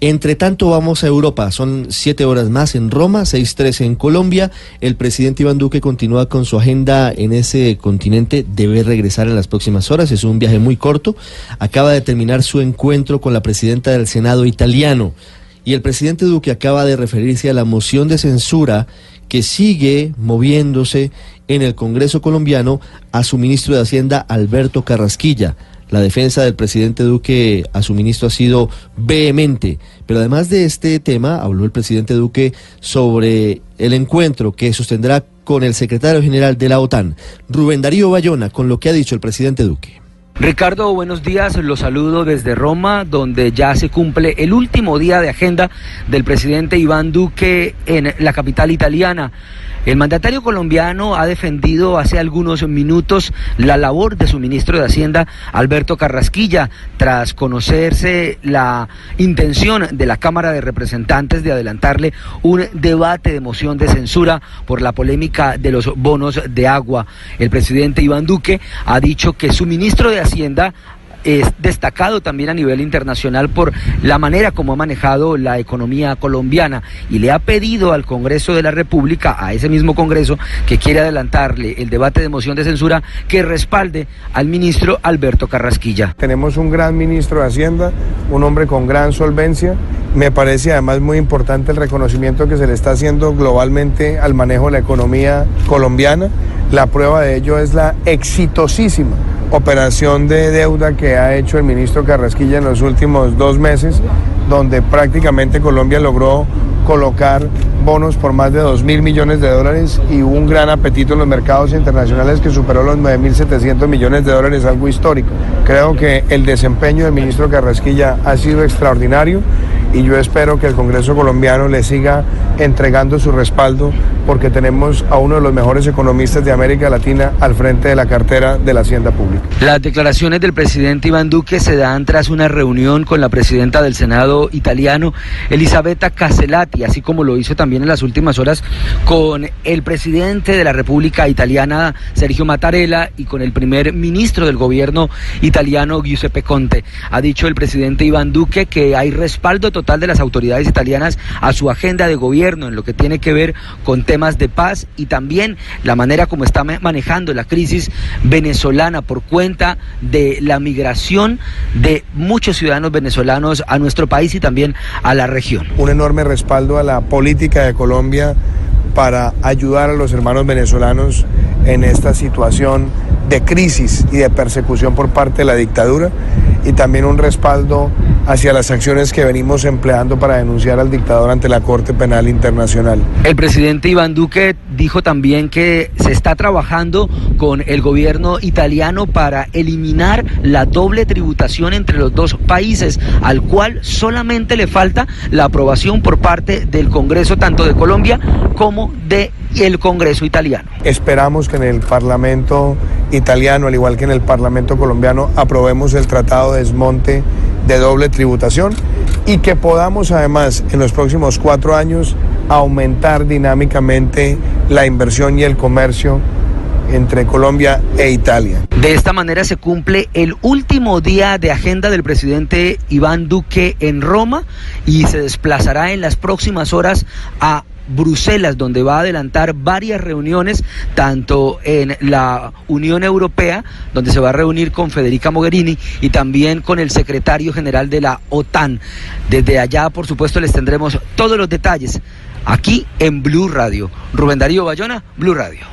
Entre tanto, vamos a Europa. Son siete horas más en Roma, seis tres en Colombia. El presidente Iván Duque continúa con su agenda en ese continente. Debe regresar en las próximas horas. Es un viaje muy corto. Acaba de terminar su encuentro con la presidenta del Senado italiano. Y el presidente Duque acaba de referirse a la moción de censura que sigue moviéndose en el Congreso colombiano a su ministro de Hacienda, Alberto Carrasquilla. La defensa del presidente Duque a su ministro ha sido vehemente. Pero además de este tema, habló el presidente Duque sobre el encuentro que sostendrá con el secretario general de la OTAN, Rubén Darío Bayona, con lo que ha dicho el presidente Duque. Ricardo, buenos días. Los saludo desde Roma, donde ya se cumple el último día de agenda del presidente Iván Duque en la capital italiana. El mandatario colombiano ha defendido hace algunos minutos la labor de su ministro de Hacienda, Alberto Carrasquilla, tras conocerse la intención de la Cámara de Representantes de adelantarle un debate de moción de censura por la polémica de los bonos de agua. El presidente Iván Duque ha dicho que su ministro de Hacienda es destacado también a nivel internacional por la manera como ha manejado la economía colombiana y le ha pedido al Congreso de la República, a ese mismo Congreso que quiere adelantarle el debate de moción de censura, que respalde al ministro Alberto Carrasquilla. Tenemos un gran ministro de Hacienda, un hombre con gran solvencia. Me parece además muy importante el reconocimiento que se le está haciendo globalmente al manejo de la economía colombiana. La prueba de ello es la exitosísima operación de deuda que ha hecho el ministro Carrasquilla en los últimos dos meses, donde prácticamente Colombia logró colocar bonos por más de 2 mil millones de dólares y un gran apetito en los mercados internacionales que superó los 9.700 millones de dólares, algo histórico. Creo que el desempeño del ministro Carrasquilla ha sido extraordinario y yo espero que el Congreso colombiano le siga entregando su respaldo porque tenemos a uno de los mejores economistas de América Latina al frente de la cartera de la Hacienda Pública. Las declaraciones del presidente Iván Duque se dan tras una reunión con la presidenta del Senado italiano, Elisabetta Caselati, así como lo hizo también en las últimas horas con el presidente de la República Italiana, Sergio Mattarella, y con el primer ministro del gobierno italiano, Giuseppe Conte. Ha dicho el presidente Iván Duque que hay respaldo total de las autoridades italianas a su agenda de en lo que tiene que ver con temas de paz y también la manera como está manejando la crisis venezolana por cuenta de la migración de muchos ciudadanos venezolanos a nuestro país y también a la región. Un enorme respaldo a la política de Colombia para ayudar a los hermanos venezolanos en esta situación de crisis y de persecución por parte de la dictadura y también un respaldo hacia las acciones que venimos empleando para denunciar al dictador ante la Corte Penal Internacional. El presidente Iván Duque dijo también que se está trabajando con el gobierno italiano para eliminar la doble tributación entre los dos países, al cual solamente le falta la aprobación por parte del Congreso tanto de Colombia como de el Congreso italiano. Esperamos que en el Parlamento italiano, al igual que en el Parlamento colombiano, aprobemos el tratado de desmonte de doble tributación y que podamos además en los próximos cuatro años aumentar dinámicamente la inversión y el comercio entre Colombia e Italia. De esta manera se cumple el último día de agenda del presidente Iván Duque en Roma y se desplazará en las próximas horas a Bruselas, donde va a adelantar varias reuniones, tanto en la Unión Europea, donde se va a reunir con Federica Mogherini, y también con el secretario general de la OTAN. Desde allá, por supuesto, les tendremos todos los detalles aquí en Blue Radio. Rubén Darío Bayona, Blue Radio.